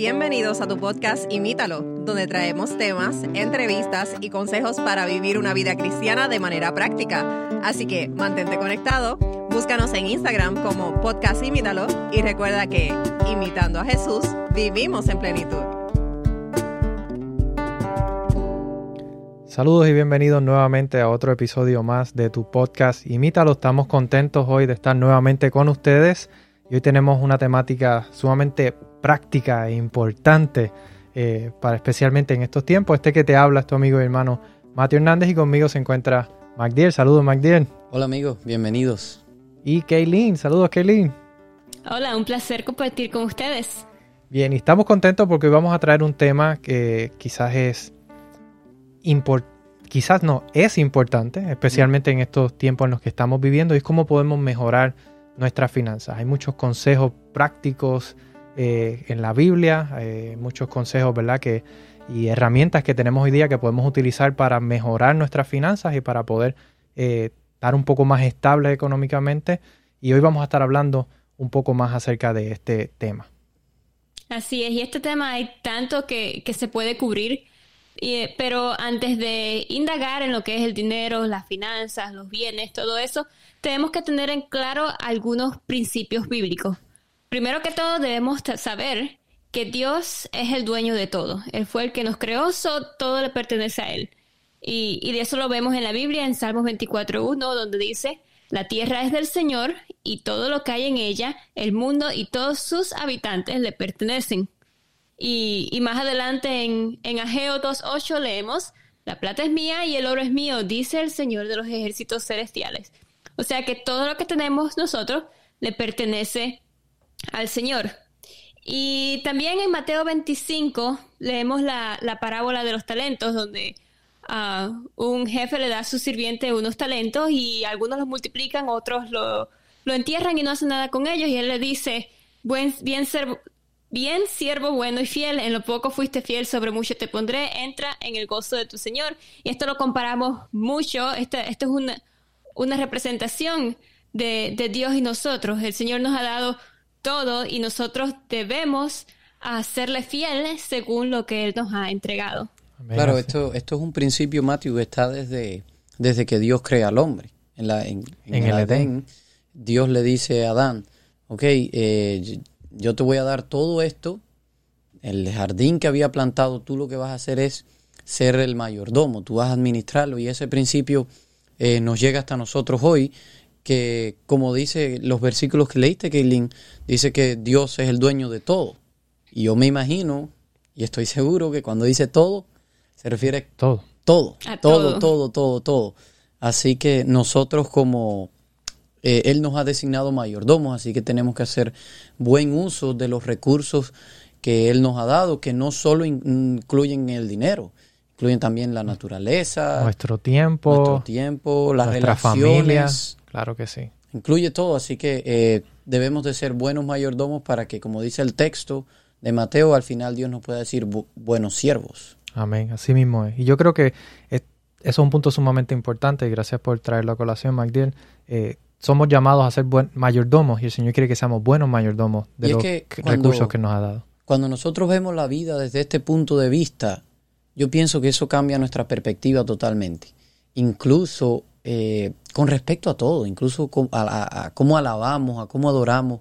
Bienvenidos a tu podcast Imítalo, donde traemos temas, entrevistas y consejos para vivir una vida cristiana de manera práctica. Así que mantente conectado, búscanos en Instagram como podcast Imítalo y recuerda que, imitando a Jesús, vivimos en plenitud. Saludos y bienvenidos nuevamente a otro episodio más de tu podcast Imítalo. Estamos contentos hoy de estar nuevamente con ustedes y hoy tenemos una temática sumamente práctica e importante eh, para especialmente en estos tiempos. Este que te habla es tu amigo y hermano Mateo Hernández y conmigo se encuentra MacDiel. Saludos MacDiel. Hola amigos, bienvenidos. Y Kaylin, saludos Kaylin. Hola, un placer compartir con ustedes. Bien, y estamos contentos porque hoy vamos a traer un tema que quizás es importante quizás no, es importante, especialmente en estos tiempos en los que estamos viviendo, y es cómo podemos mejorar nuestras finanzas. Hay muchos consejos prácticos eh, en la Biblia, eh, muchos consejos, ¿verdad? Que, y herramientas que tenemos hoy día que podemos utilizar para mejorar nuestras finanzas y para poder eh, estar un poco más estable económicamente. Y hoy vamos a estar hablando un poco más acerca de este tema. Así es, y este tema hay tanto que, que se puede cubrir eh, pero antes de indagar en lo que es el dinero, las finanzas, los bienes, todo eso, tenemos que tener en claro algunos principios bíblicos. Primero que todo, debemos saber que Dios es el dueño de todo. Él fue el que nos creó, todo le pertenece a Él. Y, y de eso lo vemos en la Biblia, en Salmos 24.1, donde dice, la tierra es del Señor y todo lo que hay en ella, el mundo y todos sus habitantes le pertenecen. Y, más adelante en, en Ageo 2.8 leemos, la plata es mía y el oro es mío, dice el Señor de los ejércitos celestiales. O sea que todo lo que tenemos nosotros le pertenece al Señor. Y también en Mateo 25 leemos la, parábola de los talentos, donde uh, un jefe le da a su sirviente unos talentos y algunos los multiplican, otros lo, lo entierran y no hacen nada con ellos. Y él le dice, Buen, bien, ser, Bien, siervo bueno y fiel, en lo poco fuiste fiel, sobre mucho te pondré, entra en el gozo de tu Señor. Y esto lo comparamos mucho, esto, esto es una, una representación de, de, Dios y nosotros. El Señor nos ha dado todo y nosotros debemos hacerle fiel según lo que Él nos ha entregado. Claro, esto, esto es un principio, Matthew, que está desde, desde que Dios crea al hombre. En, la, en, el, Edén, Dios le dice a Adán, ok, eh, yo te voy a dar todo esto, el jardín que había plantado, tú lo que vas a hacer es ser el mayordomo, tú vas a administrarlo y ese principio eh, nos llega hasta nosotros hoy, que como dice los versículos que leíste, Kaylin, dice que Dios es el dueño de todo. Y yo me imagino, y estoy seguro que cuando dice todo, se refiere todo. Todo, todo, todo, todo, todo. Así que nosotros como eh, él nos ha designado mayordomos, así que tenemos que hacer buen uso de los recursos que Él nos ha dado, que no solo incluyen el dinero, incluyen también la naturaleza, nuestro tiempo, nuestro tiempo, las relaciones, claro que sí. Incluye todo, así que eh, debemos de ser buenos mayordomos para que, como dice el texto de Mateo, al final Dios nos pueda decir buenos siervos. Amén, así mismo es. Y yo creo que eso es un punto sumamente importante y gracias por traerlo a colación, Magdiel. Eh, somos llamados a ser buen mayordomos y el Señor quiere que seamos buenos mayordomos de los recursos que nos ha dado. Cuando nosotros vemos la vida desde este punto de vista, yo pienso que eso cambia nuestra perspectiva totalmente. Incluso eh, con respecto a todo, incluso a, cómo alabamos, a cómo adoramos,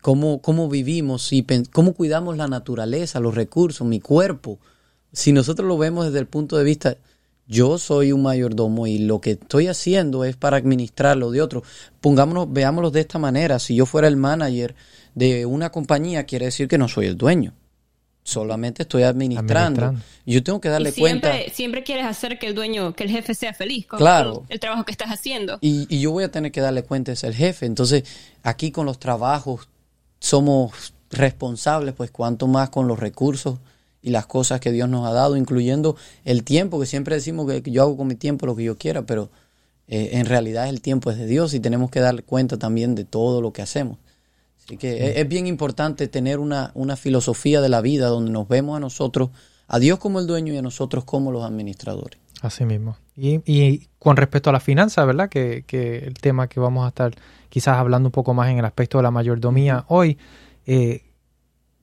cómo, cómo vivimos y cómo cuidamos la naturaleza, los recursos, mi cuerpo. Si nosotros lo vemos desde el punto de vista, yo soy un mayordomo y lo que estoy haciendo es para administrarlo de otro. Pongámonos, veámoslo de esta manera. Si yo fuera el manager de una compañía, quiere decir que no soy el dueño. Solamente estoy administrando. Yo tengo que darle siempre, cuenta. Siempre quieres hacer que el dueño, que el jefe sea feliz con claro. el, trabajo que estás haciendo. Y, y, yo voy a tener que darle cuenta es el jefe. Entonces, aquí con los trabajos somos responsables, pues cuanto más con los recursos y las cosas que Dios nos ha dado, incluyendo el tiempo, que siempre decimos que yo hago con mi tiempo lo que yo quiera, pero eh, en realidad el tiempo es de Dios y tenemos que dar cuenta también de todo lo que hacemos. Así que es, bien importante tener una, una filosofía de la vida donde nos vemos a nosotros, a Dios como el dueño y a nosotros como los administradores. Así mismo. Y, y con respecto a la finanza, ¿verdad? Que, que, el tema que vamos a estar quizás hablando un poco más en el aspecto de la mayordomía hoy, eh,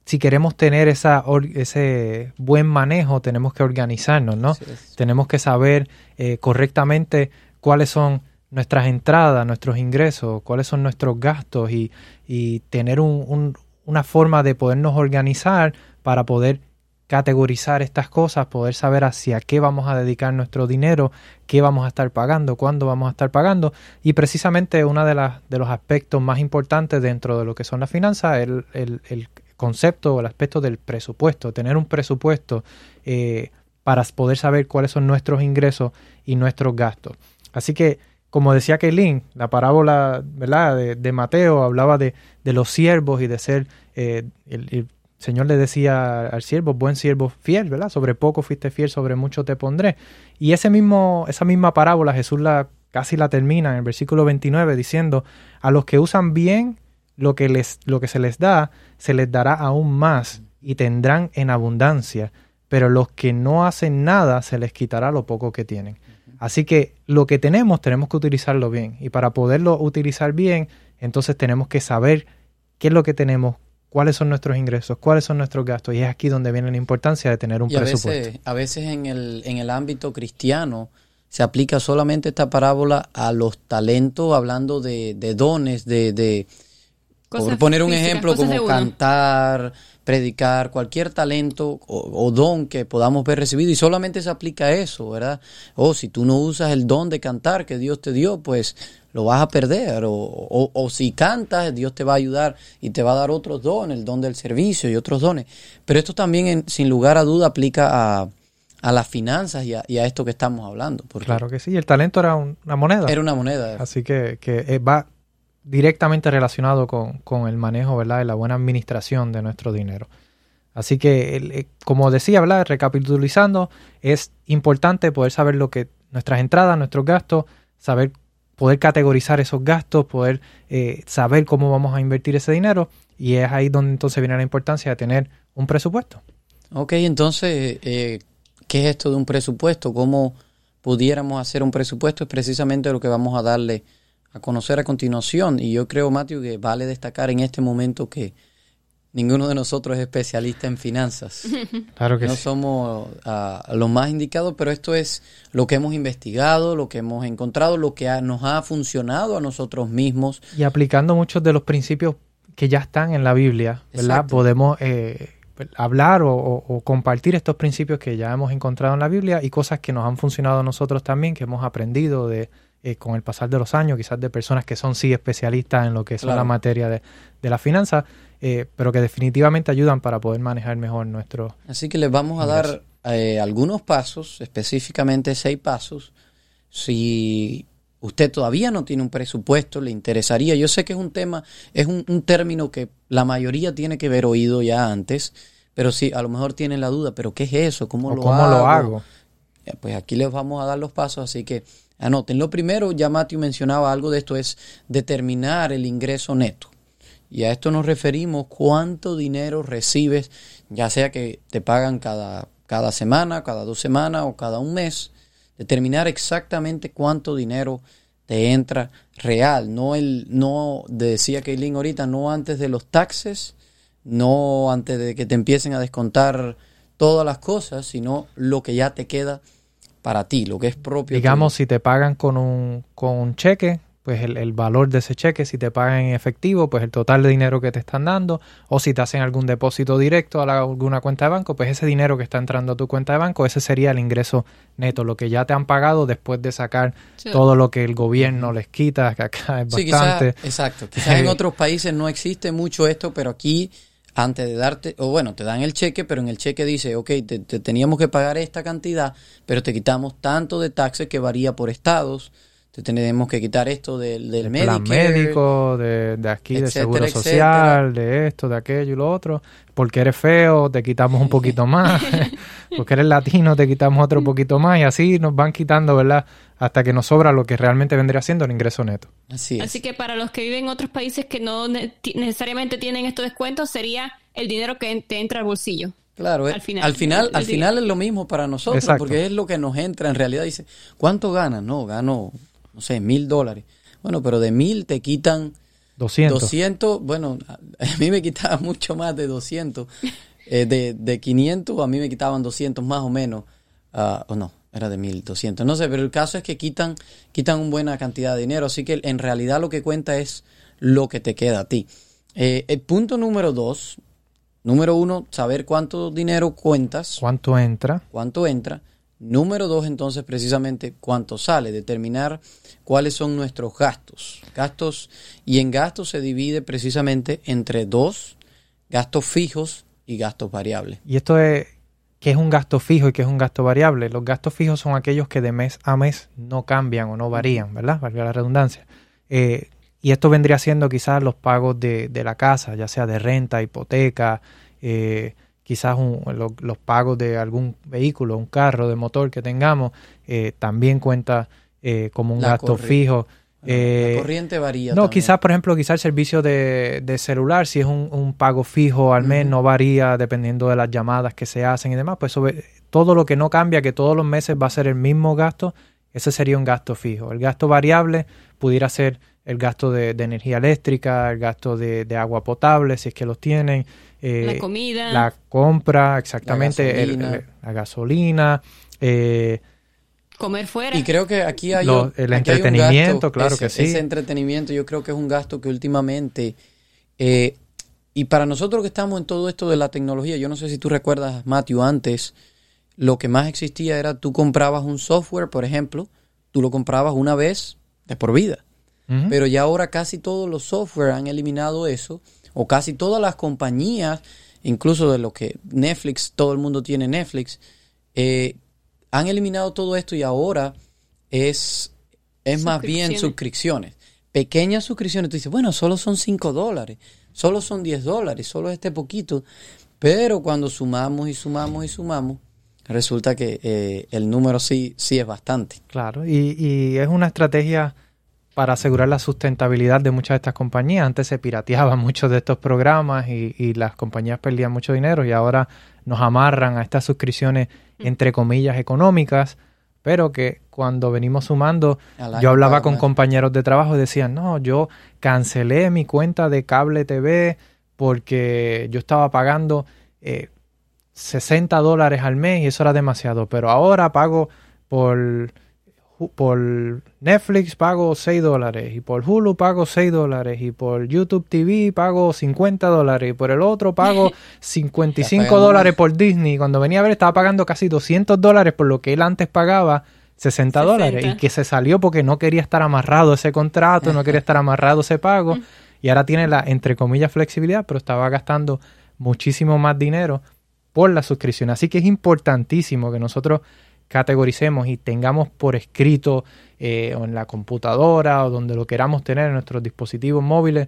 si queremos tener esa ese buen manejo, tenemos que organizarnos, ¿no? Tenemos que saber eh, correctamente cuáles son nuestras entradas, nuestros ingresos, cuáles son nuestros gastos y, y tener un, una forma de podernos organizar para poder categorizar estas cosas, poder saber hacia qué vamos a dedicar nuestro dinero, qué vamos a estar pagando, cuándo vamos a estar pagando. Y precisamente uno de, las, de los aspectos más importantes dentro de lo que son las finanzas es el, el, concepto o el aspecto del presupuesto, tener un presupuesto eh, para poder saber cuáles son nuestros ingresos y nuestros gastos. Así que, como decía Kaylin, la parábola ¿verdad? De, Mateo hablaba de, los siervos y de ser eh, el Señor le decía al siervo, buen siervo fiel, ¿verdad? Sobre poco fuiste fiel, sobre mucho te pondré. Y ese mismo, esa misma parábola Jesús la casi la termina en el versículo 29 diciendo, a los que usan bien lo que, les, lo que se les da, se les dará aún más y tendrán en abundancia, pero los que no hacen nada, se les quitará lo poco que tienen. Así que lo que tenemos tenemos que utilizarlo bien y para poderlo utilizar bien, entonces tenemos que saber qué es lo que tenemos, cuáles son nuestros ingresos, cuáles son nuestros gastos. Y es aquí donde viene la importancia de tener un presupuesto. Veces, a veces en el, en el ámbito cristiano se aplica solamente esta parábola a los talentos, hablando de, de dones, de, de por poner un ejemplo como cantar, predicar, cualquier talento o, don que podamos ver recibido y solamente se aplica a eso, ¿verdad? O si tú no usas el don de cantar que Dios te dio, pues lo vas a perder. O, o, si cantas, Dios te va a ayudar y te va a dar otros dones, el don del servicio y otros dones. Pero esto también, sin lugar a duda, aplica a, a las finanzas y a, esto que estamos hablando. Claro que sí, el talento era una moneda. Era una moneda. Así que, que eh, va directamente relacionado con, con, el manejo, ¿verdad? La buena administración de nuestro dinero. Así que, eh, como decía, ¿verdad? Recapitulizando, es importante poder saber lo que nuestras entradas, nuestros gastos, saber poder categorizar esos gastos, poder eh, saber cómo vamos a invertir ese dinero y es ahí donde entonces viene la importancia de tener un presupuesto. Ok, entonces, eh, ¿qué es esto de un presupuesto? ¿Cómo pudiéramos hacer un presupuesto? Es precisamente lo que vamos a darle a conocer a continuación y yo creo, Matthew, que vale destacar en este momento que Ninguno de nosotros es especialista en finanzas. Claro que no somos uh, los más indicados, pero esto es lo que hemos investigado, lo que hemos encontrado, lo que nos ha funcionado a nosotros mismos. Y aplicando muchos de los principios que ya están en la Biblia, ¿verdad? Podemos eh, hablar o, compartir estos principios que ya hemos encontrado en la Biblia y cosas que nos han funcionado a nosotros también, que hemos aprendido de, eh, con el pasar de los años, quizás de personas que son sí especialistas en lo que es la materia de, de la finanza, eh, pero que definitivamente ayudan para poder manejar mejor nuestro. Así que les vamos a dar eh, algunos pasos, específicamente seis pasos. Si usted todavía no tiene un presupuesto, le interesaría. Yo sé que es un tema, es un, término que la mayoría tiene que haber oído ya antes, pero sí, a lo mejor tienen la duda, pero ¿qué es eso? ¿Cómo, lo, cómo hago? lo hago? Pues aquí les vamos a dar los pasos, así que anoten. Lo primero, ya Matthew mencionaba algo de esto, es determinar el ingreso neto. Y a esto nos referimos cuánto dinero recibes, ya sea que te pagan cada, cada semana, cada dos semanas o cada un mes. Determinar exactamente cuánto dinero te entra real, no el, no decía Kaylin ahorita, no antes de los taxes, no antes de que te empiecen a descontar todas las cosas, sino lo que ya te queda para ti, lo que es propio. Digamos, si te pagan con un, con un cheque, pues el, valor de ese cheque, si te pagan en efectivo, pues el total de dinero que te están dando, o si te hacen algún depósito directo a alguna cuenta de banco, pues ese dinero que está entrando a tu cuenta de banco, ese sería el ingreso neto, lo que ya te han pagado después de sacar todo lo que el gobierno les quita, que acá es bastante. exacto, quizás en otros países no existe mucho esto, pero aquí antes de darte, o bueno, te dan el cheque, pero en el cheque dice, ok, te, te teníamos que pagar esta cantidad, pero te quitamos tanto de taxes que varía por estados tenemos que quitar esto del, del médico, de, aquí, de seguro social, de esto, de aquello y lo otro. Porque eres feo, te quitamos un poquito más. porque eres latino, te quitamos otro poquito más. Y así nos van quitando, ¿verdad? Hasta que nos sobra lo que realmente vendría siendo el ingreso neto. Así, así que para los que viven en otros países que no necesariamente tienen estos descuentos, sería el dinero que te entra al bolsillo. Claro, al final, al final, al final es lo mismo para nosotros, porque es lo que nos entra en realidad. Dice, ¿cuánto ganas? No, gano no sé, mil dólares. Bueno, pero de mil te quitan 200. 200, bueno, a mí me quitaban mucho más de 200. Eh, de, de 500 a mí me quitaban 200 más o menos. Ah, o no, era de 1200. No sé, pero el caso es que quitan, quitan una buena cantidad de dinero. Así que en realidad lo que cuenta es lo que te queda a ti. Eh, el punto número dos, número uno, saber cuánto dinero cuentas, ¿Cuánto entra? cuánto entra. Número dos, entonces, precisamente cuánto sale, determinar cuáles son nuestros gastos. Gastos, y en gastos se divide precisamente entre dos, gastos fijos y gastos variables. Y esto es, ¿qué es un gasto fijo y qué es un gasto variable? Los gastos fijos son aquellos que de mes a mes no cambian o no varían, ¿verdad? Valga la redundancia. Eh, y esto vendría siendo quizás los pagos de, de la casa, ya sea de renta, hipoteca, eh, quizás un- lo- los pagos de algún vehículo, un carro de motor que tengamos, eh, también cuenta eh, como un La gasto fijo. Eh, la corriente varía. no, también. quizás, por ejemplo, quizás el servicio de, de celular, si es un, un pago fijo al mes, no varía dependiendo de las llamadas que se hacen y demás. Pues sobre- todo lo que no cambia, que todos los meses va a ser el mismo gasto, ese sería un gasto fijo. El gasto variable pudiera ser el gasto de, de energía eléctrica, el gasto de, de agua potable, si es que los tienen. eh, la comida. la compra, exactamente, el- gasolina. el- la gasolina, eh, comer fuera. Y creo que aquí hay, Lo- un- el aquí hay un entretenimiento, gasto, claro ese- que sí. Ese entretenimiento yo creo que es un gasto que últimamente, eh, y para nosotros que estamos en todo esto de la tecnología, yo no sé si tú recuerdas, Matthew, antes lo que más existía era tú comprabas un software, por ejemplo, tú lo comprabas una vez de por vida. Pero ya ahora casi todos los software han eliminado eso, o casi todas las compañías, incluso de lo que Netflix, todo el mundo tiene Netflix, eh, han eliminado todo esto y ahora es, es más bien Suscripciones. suscripciones. Pequeñas suscripciones. Tú dices, bueno, solo son 5 dólares, solo son 10 dólares, solo este poquito. Pero cuando sumamos y sumamos y sumamos, resulta que eh, el número sí, sí es bastante. Claro, y, y es una estrategia para asegurar la sustentabilidad de muchas de estas compañías. Antes se pirateaban muchos de estos programas y, y las compañías perdían mucho dinero y ahora nos amarran a estas suscripciones entre comillas económicas, pero que cuando venimos sumando, yo hablaba con compañeros de trabajo y decían, no, yo cancelé mi cuenta de cable TV porque yo estaba pagando eh, 60 dólares al mes y eso era demasiado, pero ahora pago por, por Netflix pago 6 dólares y por Hulu pago 6 dólares y por YouTube TV pago 50 dólares y por el otro pago 55 pagando dólares por Disney. Cuando venía a ver estaba pagando casi 200 dólares por lo que él antes pagaba 60 dólares. 60. y que se salió porque no quería estar amarrado ese contrato, no quería estar amarrado ese pago. Y ahora tiene la entre comillas flexibilidad, pero estaba gastando muchísimo más dinero por la suscripción. Así que es importantísimo que nosotros categoricemos y tengamos por escrito eh, o en la computadora o donde lo queramos tener en nuestros dispositivos móviles,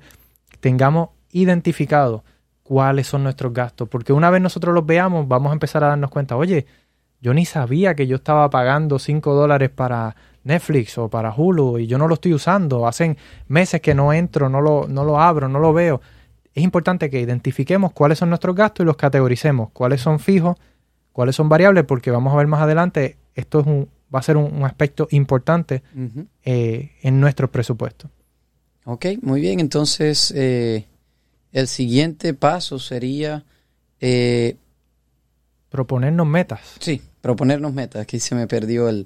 tengamos identificado cuáles son nuestros gastos. Porque una vez nosotros los veamos, vamos a empezar a darnos cuenta, oye, yo ni sabía que yo estaba pagando 5 dólares para Netflix o para Hulu y yo no lo estoy usando. Hacen meses que no entro, no lo, no lo abro, no lo veo. Es importante que identifiquemos cuáles son nuestros gastos y los categoricemos, cuáles son fijos, cuáles son variables, porque vamos a ver más adelante, esto es un, va a ser un, un aspecto importante eh, en nuestro presupuesto. Ok, muy bien. Entonces, eh, el siguiente paso sería, eh, Proponernos metas. sí, proponernos metas. Aquí se me perdió el...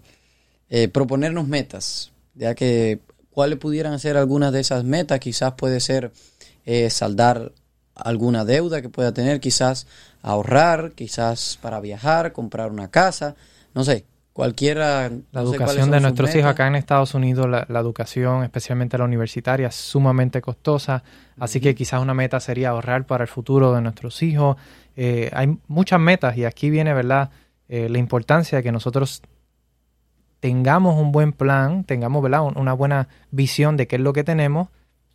eh, proponernos metas, ya que cuáles pudieran ser algunas de esas metas. Quizás puede ser eh, saldar alguna deuda que pueda tener, quizás ahorrar, quizás para viajar, comprar una casa, no sé, cualquiera. La no educación de nuestros hijos acá en Estados Unidos, la, la educación, especialmente la universitaria, es sumamente costosa. Así que quizás una meta sería ahorrar para el futuro de nuestros hijos. Eh, hay muchas metas y aquí viene, ¿verdad? Eh, la importancia de que nosotros tengamos un buen plan, tengamos, ¿verdad? Un- Una buena visión de qué es lo que tenemos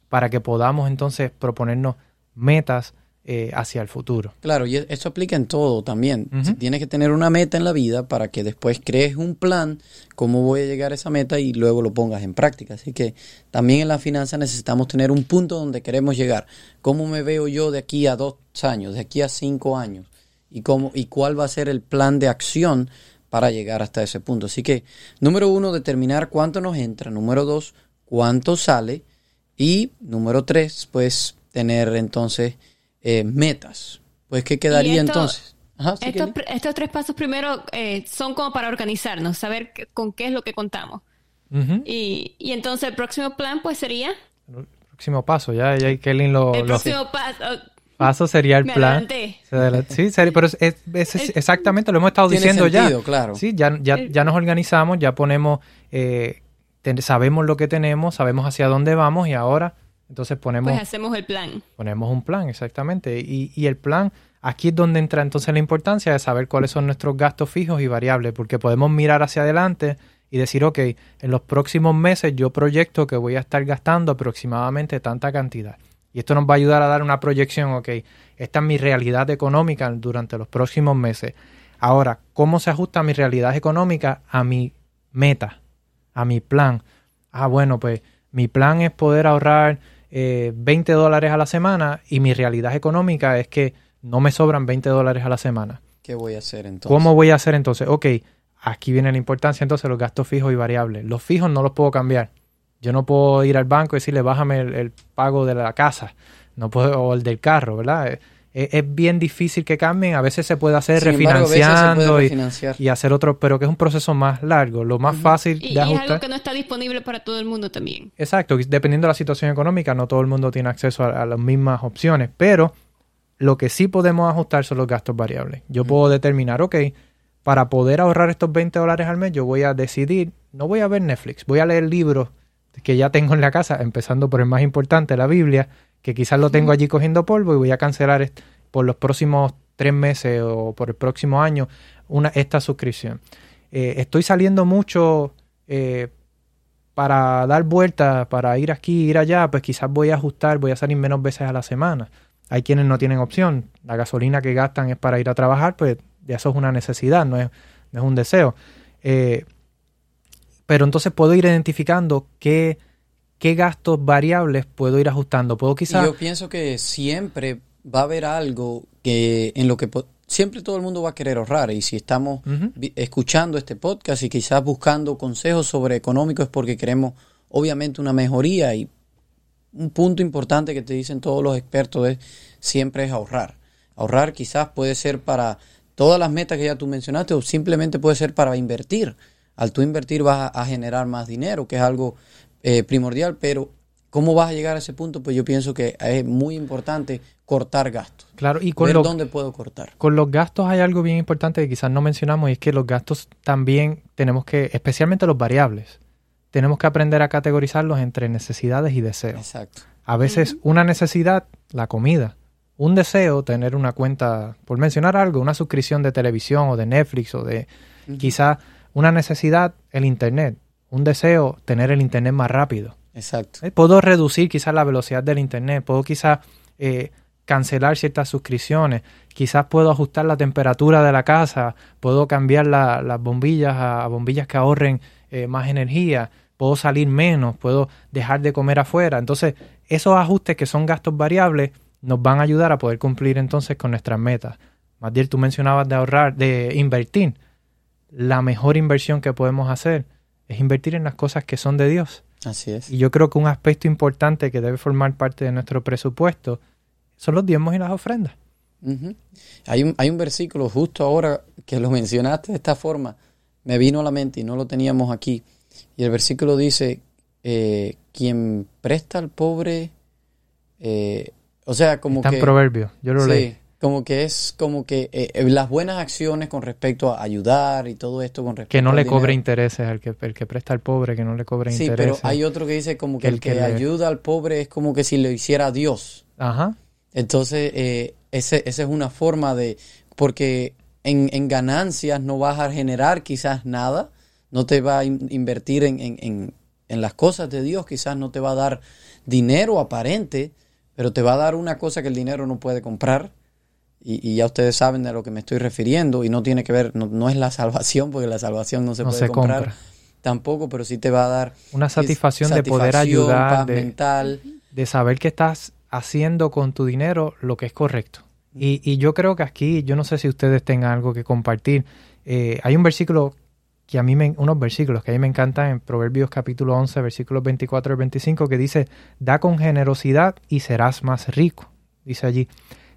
para que podamos entonces proponernos metas eh, hacia el futuro. Claro, y eso aplica en todo también. Si Tienes que tener una meta en la vida para que después crees un plan, cómo voy a llegar a esa meta y luego lo pongas en práctica. Así que también en la finanza necesitamos tener un punto donde queremos llegar. ¿Cómo me veo yo de aquí a dos años, de aquí a cinco años? ¿Y, cómo, y cuál va a ser el plan de acción para llegar hasta ese punto? Así que, número uno, determinar cuánto nos entra. Número dos, cuánto sale. Y número tres, pues tener entonces eh, metas. Pues, ¿qué quedaría esto- entonces? Ajá, sí, Estos, estos tres pasos primero eh, son como para organizarnos, saber con qué es lo que contamos. Y, y entonces el próximo plan pues sería... El próximo paso, ya, ya Kelly lo, el lo- próximo paso... paso sería el Me plan. adelanté. Sí, serio, pero es, es- es- es exactamente, lo hemos estado Tiene diciendo sentido, ya. claro. Sí, ya, ya, ya nos organizamos, ya ponemos, eh, sabemos lo que tenemos, sabemos hacia dónde vamos y ahora entonces ponemos, Pues hacemos el plan. ponemos un plan, exactamente. Y, y el plan, aquí es donde entra entonces la importancia de saber cuáles son nuestros gastos fijos y variables, porque podemos mirar hacia adelante y decir, ok, en los próximos meses yo proyecto que voy a estar gastando aproximadamente tanta cantidad. Y esto nos va a ayudar a dar una proyección, ok, esta es mi realidad económica durante los próximos meses. Ahora, ¿cómo se ajusta mi realidad económica a mi meta, a mi plan? Ah, bueno, pues mi plan es poder ahorrar eh, 20 dólares a la semana y mi realidad económica es que no me sobran 20 dólares a la semana. ¿Qué voy a hacer entonces? ¿Cómo voy a hacer entonces? Ok, aquí viene la importancia entonces los gastos fijos y variables. Los fijos no los puedo cambiar. Yo no puedo ir al banco y decirle bájame el, el pago de la casa no puedo, o el del carro, ¿verdad? Eh, Es, es bien difícil que cambien. A veces se puede hacer Sin embargo, a veces se puede refinanciando y- hacer otro, pero que es un proceso más largo. Lo más fácil Y, de y es algo ajustar. que no está disponible para todo el mundo también. Exacto, dependiendo de la situación económica, no todo el mundo tiene acceso a, a las mismas opciones, pero lo que sí podemos ajustar son los gastos variables. Yo puedo determinar, ok, para poder ahorrar estos 20 dólares al mes, yo voy a decidir, no voy a ver Netflix, voy a leer libros que ya tengo en la casa, empezando por el más importante, la Biblia, que quizás lo tengo allí cogiendo polvo y voy a cancelar por los próximos tres meses o por el próximo año una, esta suscripción. Eh, estoy saliendo mucho eh, para dar vueltas, para ir aquí, ir allá, pues quizás voy a ajustar, voy a salir menos veces a la semana. Hay quienes no tienen opción. La gasolina que gastan es para ir a trabajar, pues ya eso es una necesidad, no es, no es un deseo. Eh, pero entonces puedo ir identificando qué, qué gastos variables puedo ir ajustando. Puedo quizás... yo pienso que siempre va a haber algo que en lo que siempre todo el mundo va a querer ahorrar y si estamos escuchando este podcast y quizás buscando consejos sobre económico es porque queremos obviamente una mejoría y un punto importante que te dicen todos los expertos es siempre es ahorrar. Ahorrar quizás puede ser para todas las metas que ya tú mencionaste o simplemente puede ser para invertir. Al tú invertir vas a, a generar más dinero, que es algo eh, primordial, pero ¿cómo vas a llegar a ese punto? Pues yo pienso que es muy importante cortar gastos. Claro, y con Ver lo- dónde puedo cortar. Con los gastos hay algo bien importante que quizás no mencionamos y es que los gastos también tenemos que, especialmente los variables, tenemos que aprender a categorizarlos entre necesidades y deseos. Exacto. A veces una necesidad, la comida. Un deseo, tener una cuenta, por mencionar algo, una suscripción de televisión o de Netflix o de quizás una necesidad, el Internet. Un deseo, tener el Internet más rápido. Exacto. Eh, Puedo reducir quizás la velocidad del internet, puedo quizás eh, cancelar ciertas suscripciones, quizás puedo ajustar la temperatura de la casa, puedo cambiar la- las bombillas a, a bombillas que ahorren eh, más energía, puedo salir menos, puedo dejar de comer afuera. Entonces, esos ajustes que son gastos variables nos van a ayudar a poder cumplir entonces con nuestras metas. Matiel, tú mencionabas de ahorrar, de invertir. La mejor inversión que podemos hacer es invertir en las cosas que son de Dios. Así es. Y yo creo que un aspecto importante que debe formar parte de nuestro presupuesto son los diezmos y las ofrendas. Hay, un, hay un versículo justo ahora que lo mencionaste de esta forma, me vino a la mente y no lo teníamos aquí. Y el versículo dice, eh, quien presta al pobre, eh, o sea, como Está que... en Proverbios, yo lo sí, leí. Como que es como que eh, eh, las buenas acciones con respecto a ayudar y todo esto con respecto Que no le cobre intereses al que, el que presta al pobre, que no le cobre Sí, intereses. pero hay otro que dice como que, el el que, que le- ayuda al pobre es como que si lo hiciera Dios. Ajá, Entonces, eh, ese, esa es una forma de, porque en, en ganancias no vas a generar quizás nada, no te va a in- invertir en, en, en, en las cosas de Dios, quizás no te va a dar dinero aparente, pero te va a dar una cosa que el dinero no puede comprar. Y, y ya ustedes saben de lo que me estoy refiriendo y no tiene que ver, no, no es la salvación, porque la salvación no se No puede se comprar compra. tampoco, pero sí te va a dar Una satisfacción de poder ayudar, paz de- mental. de saber que estás haciendo con tu dinero lo que es correcto. Y, y yo creo que aquí, yo no sé si ustedes tengan algo que compartir. Eh, hay un versículo que a mí me, unos versículos que a mí me encantan en Proverbios capítulo 11, versículos 24 y 25, que dice, da con generosidad y serás más rico. Dice allí,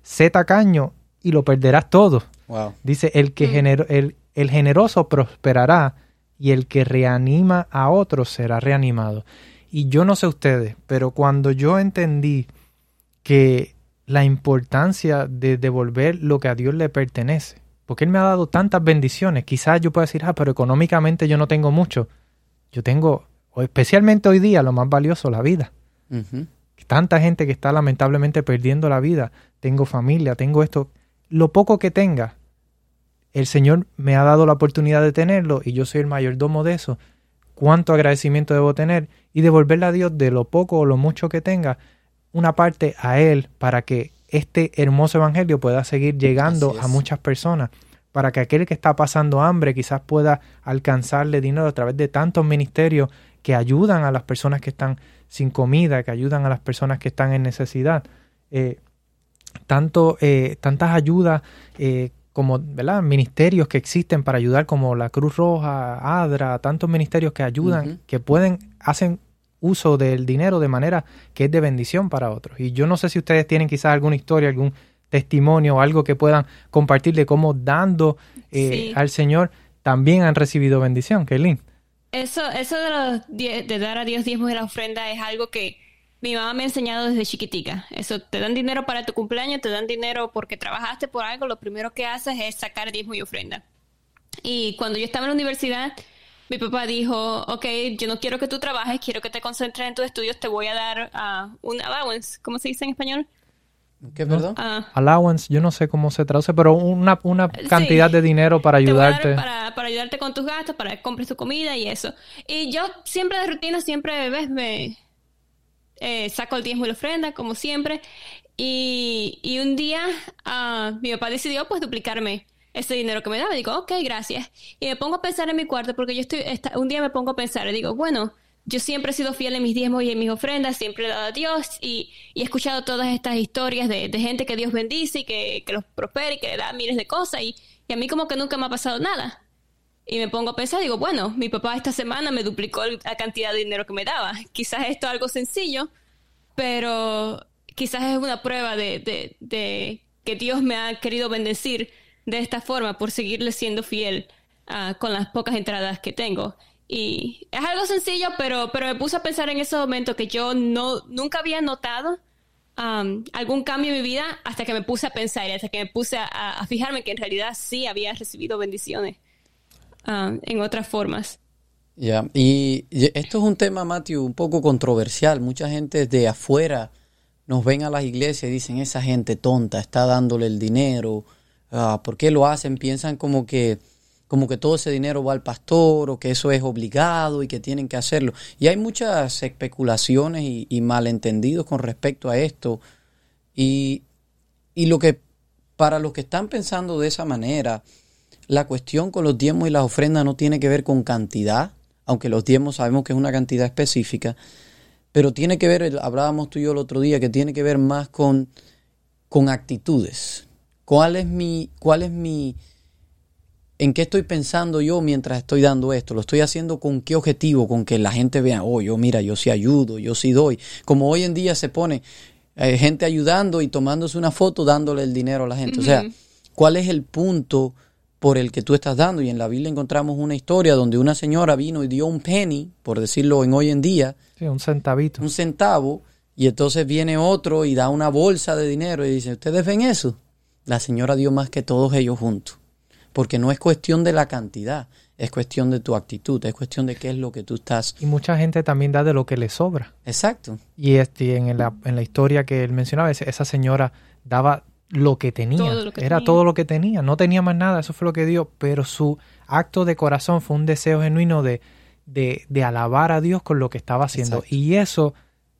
sé tacaño y lo perderás todo. Dice, el, que mm. el, el generoso prosperará y el que reanima a otros será reanimado. Y yo no sé ustedes, pero cuando yo entendí que la importancia de devolver lo que a Dios le pertenece, porque Él me ha dado tantas bendiciones. Quizás yo pueda decir, ah, pero económicamente yo no tengo mucho. Yo tengo, especialmente hoy día, lo más valioso, la vida. Tanta gente que está lamentablemente perdiendo la vida. Tengo familia, tengo esto. Lo poco que tenga, el Señor me ha dado la oportunidad de tenerlo y yo soy el mayordomo de eso. ¿Cuánto agradecimiento debo tener? Y devolverle a Dios de lo poco o lo mucho que tenga, una parte a Él para que este hermoso evangelio pueda seguir llegando a muchas personas, para que aquel que está pasando hambre quizás pueda alcanzarle dinero a través de tantos ministerios que ayudan a las personas que están sin comida, que ayudan a las personas que están en necesidad. Eh, tanto, eh, tantas ayudas eh, como ¿verdad? ministerios que existen para ayudar como la Cruz Roja, ADRA, tantos ministerios que ayudan, que pueden, hacen uso del dinero de manera que es de bendición para otros. Y yo no sé si ustedes tienen quizás alguna historia, algún testimonio o algo que puedan compartir de cómo dando eh, al Señor también han recibido bendición. Kelly. Eso, eso de, de dar a Dios diezmos de la ofrenda es algo que mi mamá me ha enseñado desde chiquitica. Eso, te dan dinero para tu cumpleaños, te dan dinero porque trabajaste por algo, lo primero que haces es sacar diezmo y ofrenda. Y cuando yo estaba en la universidad, mi papá dijo, ok, yo no quiero que tú trabajes, quiero que te concentres en tus estudios, te voy a dar uh, un allowance, ¿cómo se dice en español? ¿Qué, perdón? Uh, allowance, yo no sé cómo se traduce, pero una, una cantidad de dinero para ayudarte. para, para, ayudarte con tus gastos, para que compres tu comida y eso. Y yo siempre de rutina, siempre, ¿ves? Me eh, saco el diezmo y la ofrenda, como siempre. Y, y un día uh, mi papá decidió pues duplicarme ese dinero que me daba. Digo, ok, gracias. Y me pongo a pensar en mi cuarto porque yo estoy, un día me pongo a pensar y digo, bueno, yo siempre he sido fiel en mis diezmos y en mis ofrendas, siempre he dado a Dios y, y he escuchado todas estas historias de, de, gente que Dios bendice y que, que los prospera y que le da miles de cosas y, y, a mí como que nunca me ha pasado nada. Y me pongo a pensar, digo, bueno, mi papá esta semana me duplicó la cantidad de dinero que me daba. Quizás esto es algo sencillo, pero quizás es una prueba de, de, de que Dios me ha querido bendecir de esta forma por seguirle siendo fiel uh, con las pocas entradas que tengo. Y es algo sencillo, pero, pero me puse a pensar en ese momento que yo no, nunca había notado um, algún cambio en mi vida hasta que me puse a pensar y hasta que me puse a, fijarme que en realidad sí había recibido bendiciones um, en otras formas. Ya, y esto es un tema, Matthew, un poco controversial. Mucha gente de afuera nos ven a las iglesias y dicen, esa gente tonta está dándole el dinero, uh, ¿por qué lo hacen? Piensan como que, como que todo ese dinero va al pastor o que eso es obligado y que tienen que hacerlo. Y hay muchas especulaciones y, malentendidos con respecto a esto. Y, y lo que, para los que están pensando de esa manera, la cuestión con los diezmos y las ofrendas no tiene que ver con cantidad, aunque los diezmos sabemos que es una cantidad específica, pero tiene que ver, hablábamos tú y yo el otro día, que tiene que ver más con, con actitudes. ¿Cuál es mi, cuál es mi, en qué estoy pensando yo mientras estoy dando esto? ¿Lo estoy haciendo con qué objetivo? Con que la gente vea, oh, yo mira, yo sí ayudo, yo sí doy. Como hoy en día se pone eh, gente ayudando y tomándose una foto dándole el dinero a la gente. O sea, ¿cuál es el punto por el que tú estás dando? Y en la Biblia encontramos una historia donde una señora vino y dio un penny, por decirlo en hoy en día. Sí, un centavito. Un centavo. Y entonces viene otro y da una bolsa de dinero y dice, ¿ustedes ven eso? la señora dio más que todos ellos juntos. Porque no es cuestión de la cantidad, es cuestión de tu actitud, es cuestión de qué es lo que tú estás. Y mucha gente también da de lo que le sobra. Exacto. Y este, en, la, en la historia que él mencionaba, esa señora daba lo que tenía. Era todo lo que tenía. No tenía más nada, eso fue lo que dio. Pero su acto de corazón fue un deseo genuino de, de, de alabar a Dios con lo que estaba haciendo. Y eso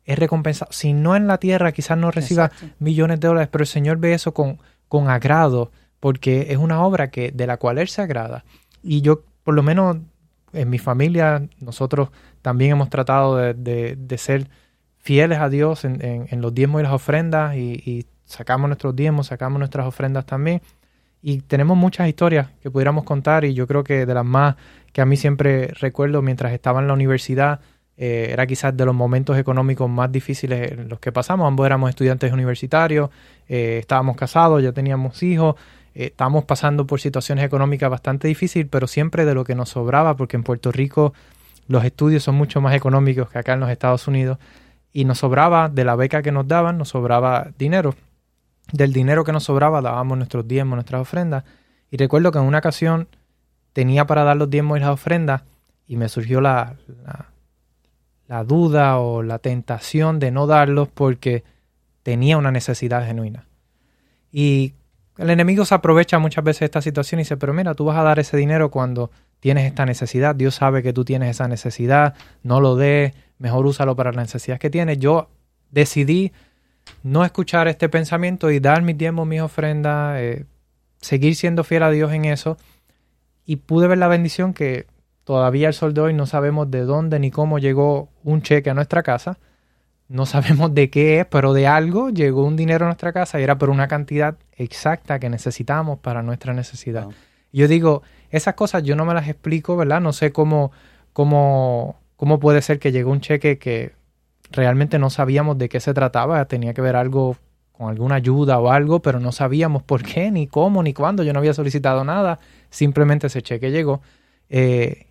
es recompensado. Si no en la tierra, quizás no reciba millones de dólares, pero el Señor ve eso con, con agrado, porque es una obra que, de la cual Él se agrada. Y yo, por lo menos en mi familia, nosotros también hemos tratado de, ser fieles a Dios en, en, los diezmos y las ofrendas y, sacamos nuestros diezmos, sacamos nuestras ofrendas también. Y tenemos muchas historias que pudiéramos contar y yo creo que de las más que a mí siempre recuerdo mientras estaba en la universidad, eh, era quizás de los momentos económicos más difíciles en los que pasamos. Ambos éramos estudiantes universitarios, eh, estábamos casados, ya teníamos hijos, eh, estábamos pasando por situaciones económicas bastante difíciles, pero siempre de lo que nos sobraba, porque en Puerto Rico los estudios son mucho más económicos que acá en los Estados Unidos, y nos sobraba de la beca que nos daban, nos sobraba dinero. Del dinero que nos sobraba dábamos nuestros diezmos, nuestras ofrendas. Y recuerdo que en una ocasión tenía para dar los diezmos y las ofrendas y me surgió la, la, duda o la tentación de no darlos porque tenía una necesidad genuina. Y el enemigo se aprovecha muchas veces de esta situación y dice, pero mira, tú vas a dar ese dinero cuando tienes esta necesidad, Dios sabe que tú tienes esa necesidad, no lo des, mejor úsalo para las necesidades que tienes. Yo decidí no escuchar este pensamiento y dar mis diezmos, mis ofrendas, eh, seguir siendo fiel a Dios en eso. Y pude ver la bendición que todavía el sol de hoy no sabemos de dónde ni cómo llegó un cheque a nuestra casa. No sabemos de qué es, pero de algo llegó un dinero a nuestra casa y era por una cantidad exacta que necesitamos para nuestra necesidad. Yo digo, esas cosas yo no me las explico, ¿verdad? No sé cómo, cómo, cómo puede ser que llegó un cheque que realmente no sabíamos de qué se trataba, tenía que ver algo con alguna ayuda o algo, pero no sabíamos por qué, ni cómo, ni cuándo, yo no había solicitado nada, simplemente ese cheque llegó. Eh,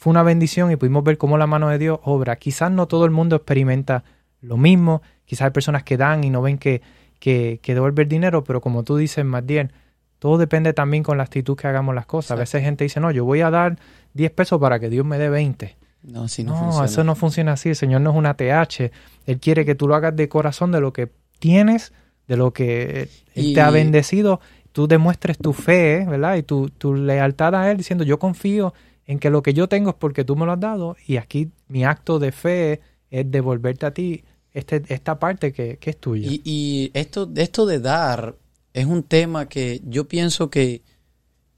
fue una bendición y pudimos ver cómo la mano de Dios obra. Quizás no todo el mundo experimenta lo mismo, quizás hay personas que dan y no ven que, que, que devolver dinero, pero como tú dices, bien todo depende también con la actitud que hagamos las cosas. A veces gente dice, no, yo voy a dar 10 pesos para que Dios me dé 20. No, no, eso no funciona así. El Señor no es una TH. Él quiere que tú lo hagas de corazón de lo que tienes, de lo que Él te ha bendecido. Tú demuestres tu fe, ¿verdad? Y tu, tu lealtad a Él diciendo, yo confío en que lo que yo tengo es porque tú me lo has dado y aquí mi acto de fe es devolverte a ti este, esta parte que, es tuya. Y, y, esto, esto de dar es un tema que yo pienso que,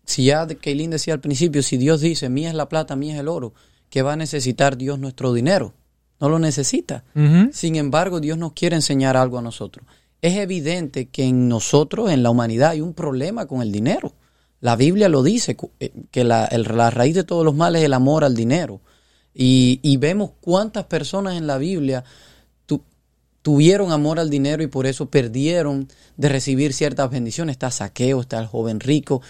si ya Kaylin decía al principio, si Dios dice, mía es la plata, mía es el oro, que va a necesitar Dios nuestro dinero. No lo necesita. Sin embargo, Dios nos quiere enseñar algo a nosotros. Es evidente que en nosotros, en la humanidad, hay un problema con el dinero. La Biblia lo dice, eh, que la, raíz de todos los males es el amor al dinero. Y, vemos cuántas personas en la Biblia tuvieron amor al dinero y por eso perdieron de recibir ciertas bendiciones. Está Saqueo, está el joven rico,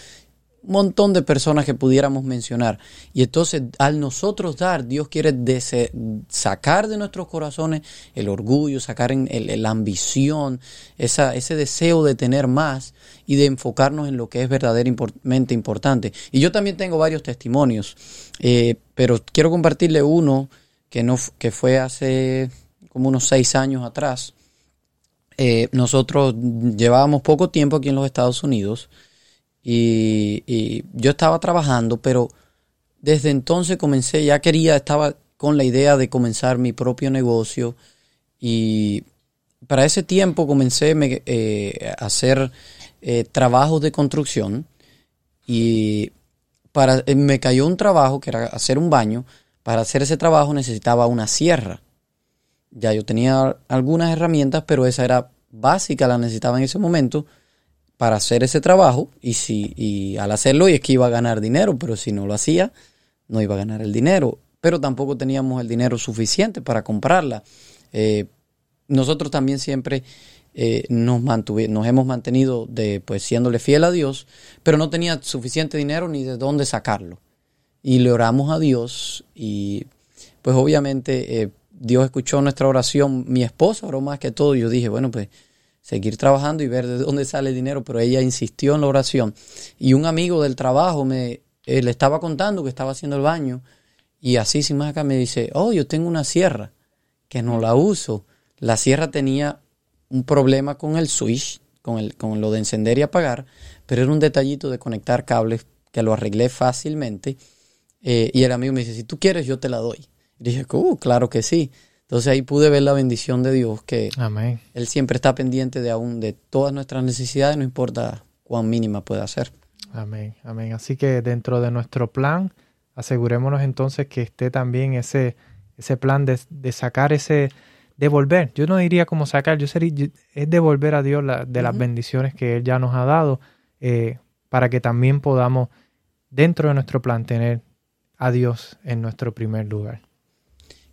montón de personas que pudiéramos mencionar. Y entonces, al nosotros dar, Dios quiere sacar de nuestros corazones el orgullo, sacar en la ambición, esa, ese deseo de tener más y de enfocarnos en lo que es verdaderamente importante. Y yo también tengo varios testimonios, eh, pero quiero compartirle uno que, no, que fue hace como unos seis años atrás. Eh, nosotros llevábamos poco tiempo aquí en los Estados Unidos y, yo estaba trabajando, pero desde entonces comencé, ya quería, estaba con la idea de comenzar mi propio negocio y para ese tiempo comencé eh, a hacer eh, trabajos de construcción y para, eh, me cayó un trabajo que era hacer un baño. Para hacer ese trabajo necesitaba una sierra. Ya yo tenía algunas herramientas, pero esa era básica, la necesitaba en ese momento para hacer ese trabajo y, si, y al hacerlo y es que iba a ganar dinero, pero si no lo hacía, no iba a ganar el dinero. Pero tampoco teníamos el dinero suficiente para comprarla. Eh, nosotros también siempre eh, nos, nos hemos mantenido de, pues, siéndole fiel a Dios, pero no tenía suficiente dinero ni de dónde sacarlo. Y le oramos a Dios y pues obviamente eh, Dios escuchó nuestra oración. Mi esposa oró más que todo. Yo dije, bueno, pues seguir trabajando y ver de dónde sale el dinero, pero ella insistió en la oración. Y un amigo del trabajo me le estaba contando que estaba haciendo el baño y así sin más acá me dice, oh, yo tengo una sierra que no la uso. La sierra tenía un problema con el switch, con, el, con lo de encender y apagar, pero era un detallito de conectar cables que lo arreglé fácilmente. Eh, y el amigo me dice, si tú quieres, yo te la doy. Y dije, uh, claro que sí. Entonces ahí pude ver la bendición de Dios, que Él siempre está pendiente de aún de todas nuestras necesidades, no importa cuán mínima pueda ser. Amén, amén. Así que dentro de nuestro plan, asegurémonos entonces que esté también ese, ese plan de, sacar ese, devolver. Yo no diría como sacar, yo sería, es devolver a Dios de las bendiciones que Él ya nos ha dado. Eh, para que también podamos, dentro de nuestro plan, tener a Dios en nuestro primer lugar.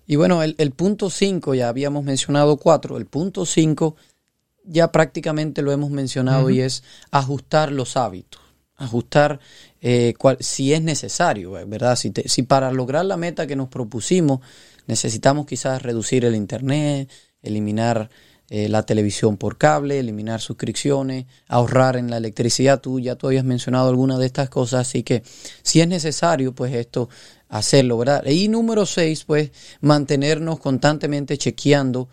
Y bueno, el, punto 5, ya habíamos mencionado cuatro, el punto 5 ya prácticamente lo hemos mencionado y es ajustar los hábitos, ajustar eh, si es necesario, ¿verdad? Si, si para lograr la meta que nos propusimos necesitamos quizás reducir el Internet, eliminar eh, la televisión por cable, eliminar suscripciones, ahorrar en la electricidad. Tú ya tú habías mencionado algunas de estas cosas, así que si es necesario, pues esto hacerlo, ¿verdad? Y número seis, pues mantenernos constantemente chequeando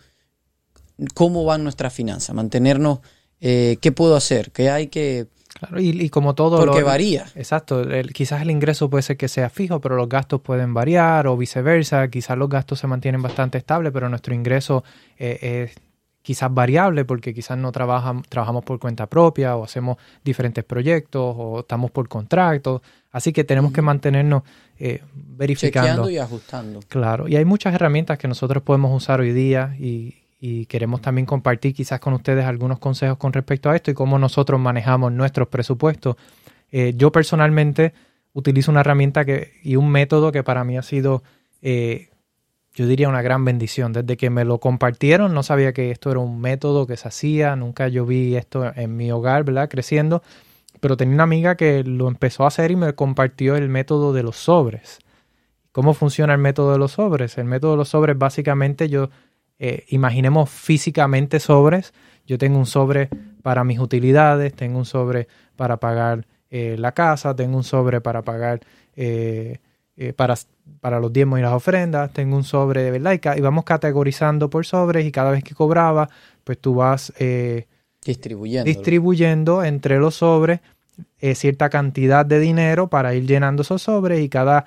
cómo van nuestras finanzas, mantenernos, eh, qué puedo hacer, qué hay que... Claro, y, como todo... Porque varía. Exacto, quizás el ingreso puede ser que sea fijo, pero los gastos pueden variar o viceversa, quizás los gastos se mantienen bastante estables, pero nuestro ingreso eh, es quizás variable porque quizás no trabajamos, trabajamos por cuenta propia o hacemos diferentes proyectos o estamos por contrato. Así que tenemos que mantenernos eh, verificando. Chequeando y ajustando. Claro, y hay muchas herramientas que nosotros podemos usar hoy día y, queremos también compartir quizás con ustedes algunos consejos con respecto a esto y cómo nosotros manejamos nuestros presupuestos. Eh, yo personalmente utilizo una herramienta que, y un método que para mí ha sido, eh, yo diría, una gran bendición. Desde que me lo compartieron, no sabía que esto era un método que se hacía, nunca yo vi esto en mi hogar, ¿verdad? Creciendo pero tenía una amiga que lo empezó a hacer y me compartió el método de los sobres. ¿Cómo funciona el método de los sobres? El método de los sobres básicamente yo, eh, imaginemos físicamente sobres. Yo tengo un sobre para mis utilidades, tengo un sobre para pagar eh, la casa, tengo un sobre para pagar eh, para, para los diezmos y las ofrendas, tengo un sobre de verdad y, vamos categorizando por sobres y cada vez que cobraba, pues tú vas Distribuyendo. Distribuyendo entre los sobres eh, cierta cantidad de dinero para ir llenando esos sobres y cada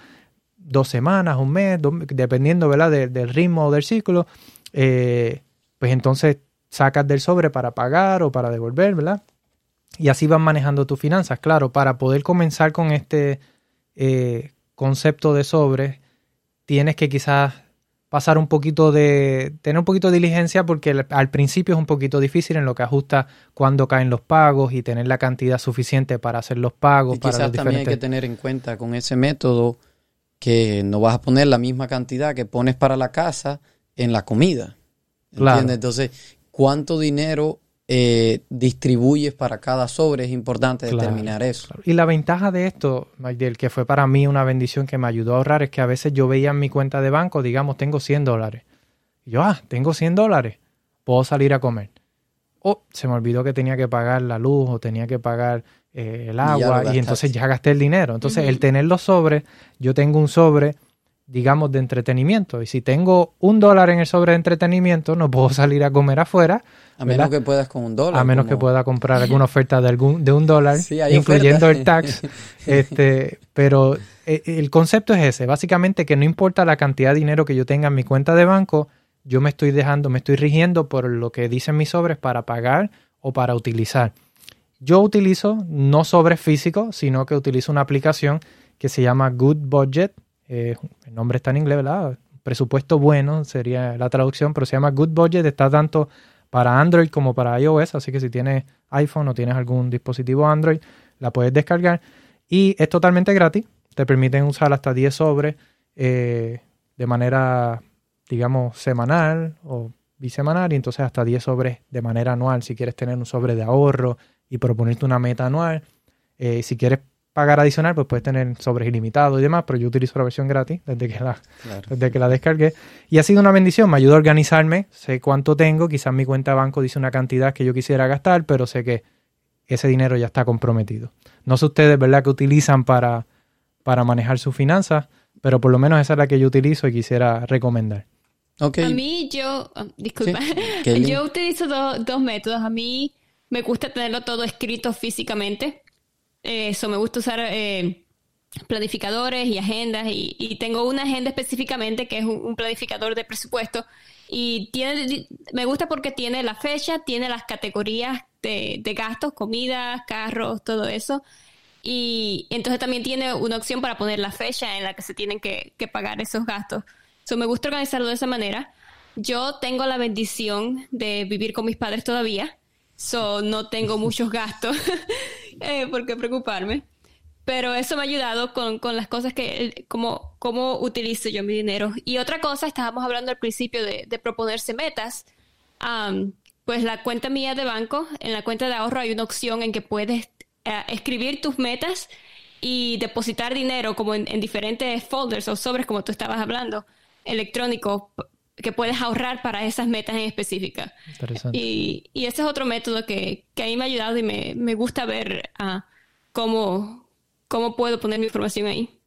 dos semanas, un mes, dependiendo ¿verdad? del ritmo o del ciclo, eh, pues entonces sacas del sobre para pagar o para devolver, ¿verdad? Y así vas manejando tus finanzas. Claro, para poder comenzar con este eh, concepto de sobres, tienes que quizás pasar un poquito de, tener un poquito de diligencia porque al principio es un poquito difícil en lo que ajusta cuando caen los pagos y tener la cantidad suficiente para hacer los pagos. Y quizás también hay que tener en cuenta con ese método que no vas a poner la misma cantidad que pones para la casa en la comida. ¿Entiendes? Entonces, ¿cuánto dinero eh, distribuyes para cada sobre, es importante determinar eso. Y la ventaja de esto, Magdiel, que fue para mí una bendición que me ayudó a ahorrar, es que a veces yo veía en mi cuenta de banco, digamos, tengo 100 dólares. Y yo, ah, tengo 100 dólares, puedo salir a comer. O se me olvidó que tenía que pagar la luz o tenía que pagar eh, el agua y, entonces ya gasté el dinero. Entonces, el tener los sobres, yo tengo un sobre digamos, de entretenimiento. Y si tengo un dólar en el sobre de entretenimiento, no puedo salir a comer afuera. A menos que puedas con un dólar. A menos que pueda comprar alguna oferta de, algún, de un dólar, incluyendo el tax. este, pero eh, el concepto es ese, básicamente que no importa la cantidad de dinero que yo tenga en mi cuenta de banco, yo me estoy dejando, me estoy rigiendo por lo que dicen mis sobres para pagar o para utilizar. Yo utilizo no sobres físicos, sino que utilizo una aplicación que se llama Good Budget eh, el nombre está en inglés, ¿verdad? Presupuesto bueno sería la traducción, pero se llama Good Budget, está tanto para Android como para iOS, así que si tienes iPhone o tienes algún dispositivo Android, la puedes descargar y es totalmente gratis, te permiten usar hasta 10 sobres eh, de manera, digamos, semanal o bisemanal y entonces hasta 10 sobres de manera anual si quieres tener un sobre de ahorro y proponerte una meta anual. Eh, si quieres pagar adicional, pues puedes tener sobres ilimitados y demás, pero yo utilizo la versión gratis desde que la, desde que la descargué. Y ha sido una bendición, me ayuda a organizarme, sé cuánto tengo, quizás mi cuenta de banco dice una cantidad que yo quisiera gastar, pero sé que ese dinero ya está comprometido. No sé ustedes, ¿verdad?, que utilizan para, para manejar sus finanzas, pero por lo menos esa es la que yo utilizo y quisiera recomendar. Okay. A mí yo, oh, disculpa, yo utilizo dos métodos. A mí me gusta tenerlo todo escrito físicamente eso, me gusta usar eh, planificadores y agendas y, tengo una agenda específicamente que es un, planificador de presupuesto y tiene, me gusta porque tiene la fecha, tiene las categorías de, gastos, comidas, carros, todo eso. Y entonces también tiene una opción para poner la fecha en la que se tienen que, pagar esos gastos. So, me gusta organizarlo de esa manera. Yo tengo la bendición de vivir con mis padres todavía, so no tengo muchos gastos. eh, por qué preocuparme. Pero eso me ha ayudado con, las cosas que, como, cómo utilizo yo mi dinero. Y otra cosa, estábamos hablando al principio de, proponerse metas. pues la cuenta mía de banco, en la cuenta de ahorro hay una opción en que puedes eh, escribir tus metas y depositar dinero como en, diferentes folders o sobres, como tú estabas hablando, electrónicos, que puedes ahorrar para esas metas en específica. Y, y, ese es otro método que, a mí me ha ayudado y me, gusta ver uh, cómo, cómo puedo poner mi información ahí.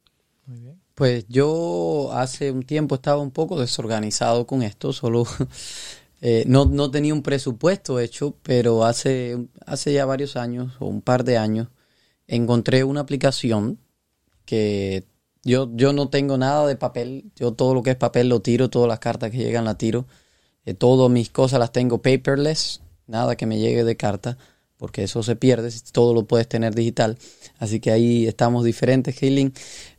Pues yo hace un tiempo estaba un poco desorganizado con esto, solo eh, no, no, tenía un presupuesto hecho, pero hace, hace ya varios años o un par de años encontré una aplicación que yo, yo no tengo nada de papel, yo todo lo que es papel lo tiro, todas las cartas que llegan las tiro, eh, todas mis cosas las tengo paperless, nada que me llegue de carta, porque eso se pierde, todo lo puedes tener digital, así que ahí estamos diferentes, Kaylin.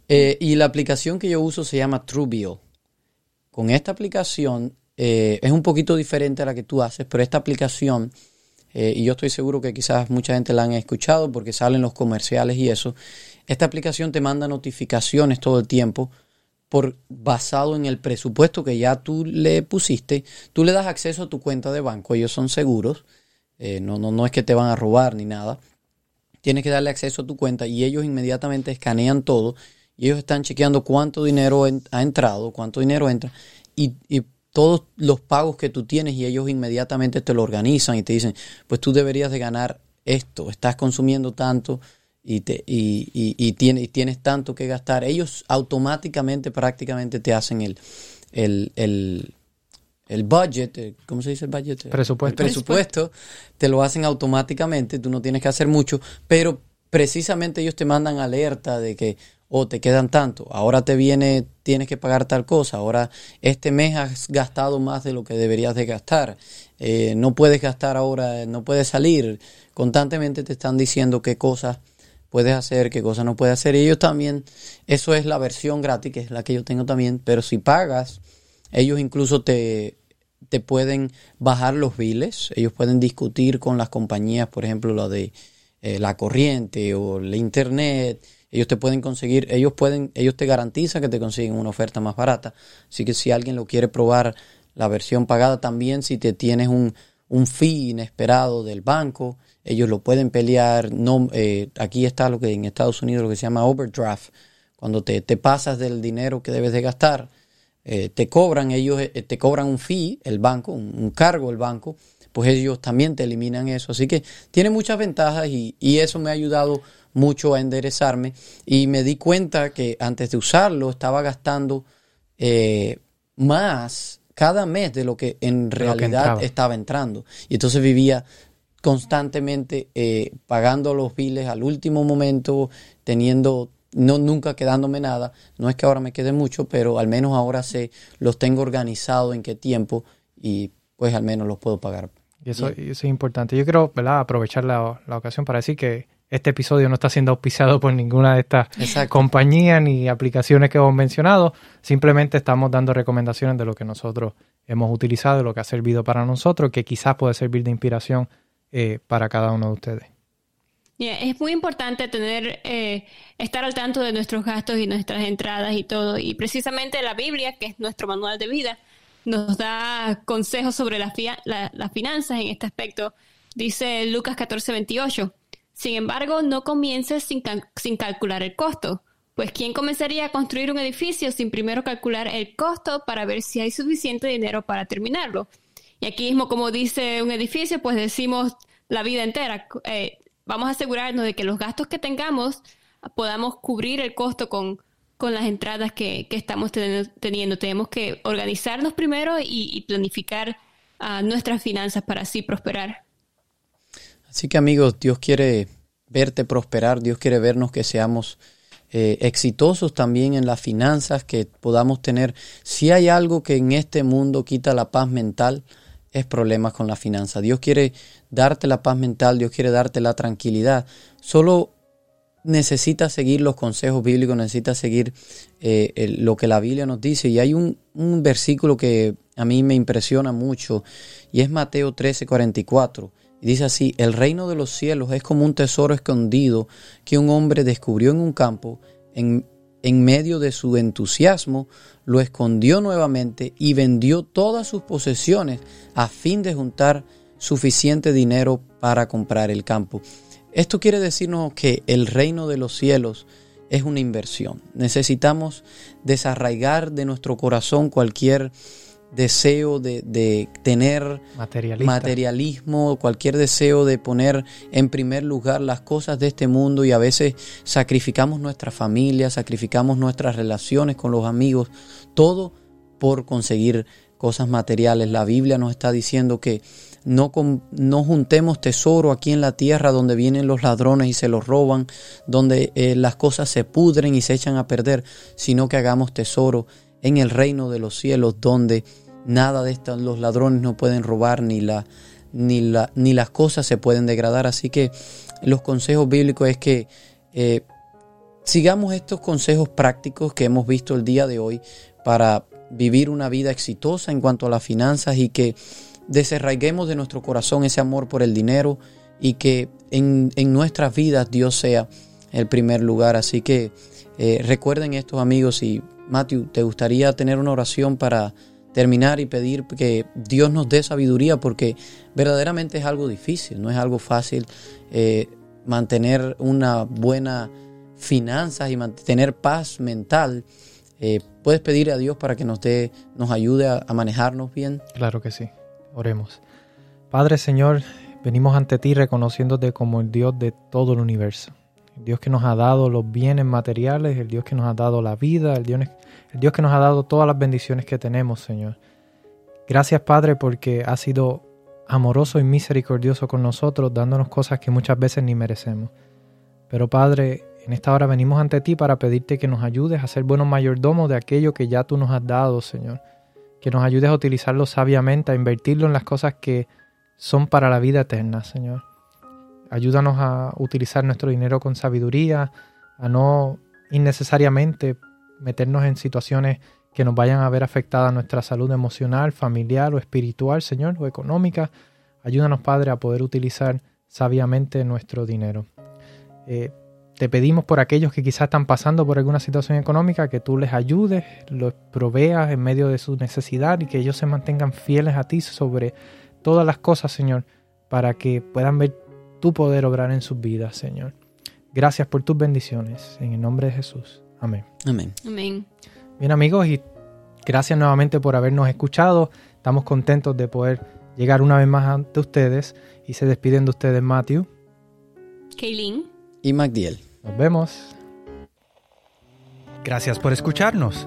Eh, y la aplicación que yo uso se llama Trubio. Con esta aplicación eh, es un poquito diferente a la que tú haces, pero esta aplicación eh, y yo estoy seguro que quizás mucha gente la han escuchado porque salen los comerciales y eso. Esta aplicación te manda notificaciones todo el tiempo por basado en el presupuesto que ya tú le pusiste. Tú le das acceso a tu cuenta de banco, ellos son seguros, eh, no, no, no es que te van a robar ni nada. Tienes que darle acceso a tu cuenta y ellos inmediatamente escanean todo y ellos están chequeando cuánto dinero ha entrado, cuánto dinero entra y, y todos los pagos que tú tienes y ellos inmediatamente te lo organizan y te dicen, pues tú deberías de ganar esto, estás consumiendo tanto y, te, y, y, tienes, tienes tanto que gastar. Ellos automáticamente prácticamente te hacen el, el, el, el budget, eh, ¿cómo se dice el budget? Presupuesto. El presupuesto, te lo hacen automáticamente, tú no tienes que hacer mucho, pero precisamente ellos te mandan alerta de que o te quedan tanto, ahora te viene, tienes que pagar tal cosa, ahora este mes has gastado más de lo que deberías de gastar, eh, no puedes gastar ahora, no puedes salir, constantemente te están diciendo qué cosas puedes hacer, qué cosas no puedes hacer, ellos también, eso es la versión gratis, que es la que yo tengo también, pero si pagas, ellos incluso te, te pueden bajar los biles, ellos pueden discutir con las compañías, por ejemplo, lo de eh, la corriente o el internet, ellos te pueden conseguir, ellos pueden, ellos te garantizan que te consiguen una oferta más barata. Así que si alguien lo quiere probar la versión pagada también, si te tienes un, un fee inesperado del banco, ellos lo pueden pelear. No, eh, aquí está lo que en Estados Unidos lo que se llama overdraft. Cuando te, te pasas del dinero que debes de gastar, eh, te cobran, ellos eh, te cobran un fee, el banco, un, cargo el banco, pues ellos también te eliminan eso. Así que tiene muchas ventajas y, y eso me ha ayudado mucho a enderezarme y me di cuenta que antes de usarlo estaba gastando eh, más cada mes de lo que en realidad estaba entrando. Y entonces vivía constantemente eh, pagando los biles al último momento, teniendo, no nunca quedándome nada. No es que ahora me quede mucho, pero al menos ahora sé, los tengo organizados en qué tiempo y pues al menos los puedo pagar. Y eso, es importante. Yo quiero aprovechar la, la ocasión para decir que este episodio no está siendo auspiciado por ninguna de estas compañías ni aplicaciones que hemos mencionado. Simplemente estamos dando recomendaciones de lo que nosotros hemos utilizado, lo que ha servido para nosotros, que quizás puede servir de inspiración eh, para cada uno de ustedes. es muy importante tener, eh, estar al tanto de nuestros gastos y nuestras entradas y todo. Y precisamente la Biblia, que es nuestro manual de vida, nos da consejos sobre las finanzas en este aspecto. Dice Lucas 14, 28 sin embargo, no comiences sin, calcular el costo, pues ¿quién comenzaría a construir un edificio sin primero calcular el costo para ver si hay suficiente dinero para terminarlo? Y aquí mismo, como dice un edificio, pues decimos la vida entera. Eh, vamos a asegurarnos de que los gastos que tengamos podamos cubrir el costo con, con las entradas que, estamos teniendo. Tenemos que organizarnos primero y, planificar ah, nuestras finanzas para así prosperar. Así que amigos, Dios quiere verte prosperar, Dios quiere vernos que seamos eh, exitosos también en las finanzas, que podamos tener, si hay algo que en este mundo quita la paz mental, es problemas con la finanza. Dios quiere darte la paz mental, Dios quiere darte la tranquilidad. Solo necesitas seguir los consejos bíblicos, necesitas seguir eh, lo que la Biblia nos dice. Y hay un, un, versículo que a mí me impresiona mucho y es Mateo 13, 44 Y dice así, el reino de los cielos es como un tesoro escondido que un hombre descubrió en un campo, en, en medio de su entusiasmo, lo escondió nuevamente y vendió todas sus posesiones a fin de juntar suficiente dinero para comprar el campo. Esto quiere decirnos que el reino de los cielos es una inversión. Necesitamos desarraigar de nuestro corazón cualquier deseo de, tener materialismo, cualquier deseo de poner en primer lugar las cosas de este mundo y a veces sacrificamos nuestra familia, sacrificamos nuestras relaciones con los amigos, todo por conseguir cosas materiales. La Biblia nos está diciendo que no, no juntemos tesoro aquí en la tierra donde vienen los ladrones y se los roban, donde eh, las cosas se pudren y se echan a perder, sino que hagamos tesoro en el reino de los cielos donde nada de esto, los ladrones no pueden robar ni, la, ni, la, ni las cosas se pueden degradar. Así que los consejos bíblicos es que eh, sigamos estos consejos prácticos que hemos visto el día de hoy para vivir una vida exitosa en cuanto a las finanzas y que desarraiguemos de nuestro corazón ese amor por el dinero y que en, nuestras vidas Dios sea el primer lugar. Así que eh, recuerden estos amigos y Matthew, ¿te gustaría tener una oración para terminar y pedir que Dios nos dé sabiduría? Porque verdaderamente es algo difícil, no es algo fácil eh, mantener una buena finanzas y mantener paz mental. Eh, ¿Puedes pedir a Dios para que nos dé, nos ayude a manejarnos bien? Claro que sí. Oremos. Padre Señor, venimos ante ti reconociéndote como el Dios de todo el universo. El Dios que nos ha dado los bienes materiales, el Dios que nos ha dado la vida, el Dios, el Dios que nos ha dado todas las bendiciones que tenemos, Señor. Gracias, Padre, porque has sido amoroso y misericordioso con nosotros, dándonos cosas que muchas veces ni merecemos. Pero, Padre, en esta hora venimos ante ti para pedirte que nos ayudes a ser buenos mayordomos de aquello que ya tú nos has dado, Señor que nos ayudes a utilizarlo sabiamente, a invertirlo en las cosas que son para la vida eterna, Señor. Ayúdanos a utilizar nuestro dinero con sabiduría, a no innecesariamente meternos en situaciones que nos vayan a ver afectada nuestra salud emocional, familiar o espiritual, Señor, o económica. Ayúdanos, Padre, a poder utilizar sabiamente nuestro dinero. Eh, te pedimos por aquellos que quizás están pasando por alguna situación económica, que tú les ayudes, los proveas en medio de su necesidad y que ellos se mantengan fieles a ti sobre todas las cosas, Señor, para que puedan ver tu poder obrar en sus vidas, Señor. Gracias por tus bendiciones. En el nombre de Jesús. Amén. Amén. Amén. Bien amigos, y gracias nuevamente por habernos escuchado. Estamos contentos de poder llegar una vez más ante ustedes y se despiden de ustedes Matthew. Kaylin y Magdiel. Nos vemos. Gracias por escucharnos.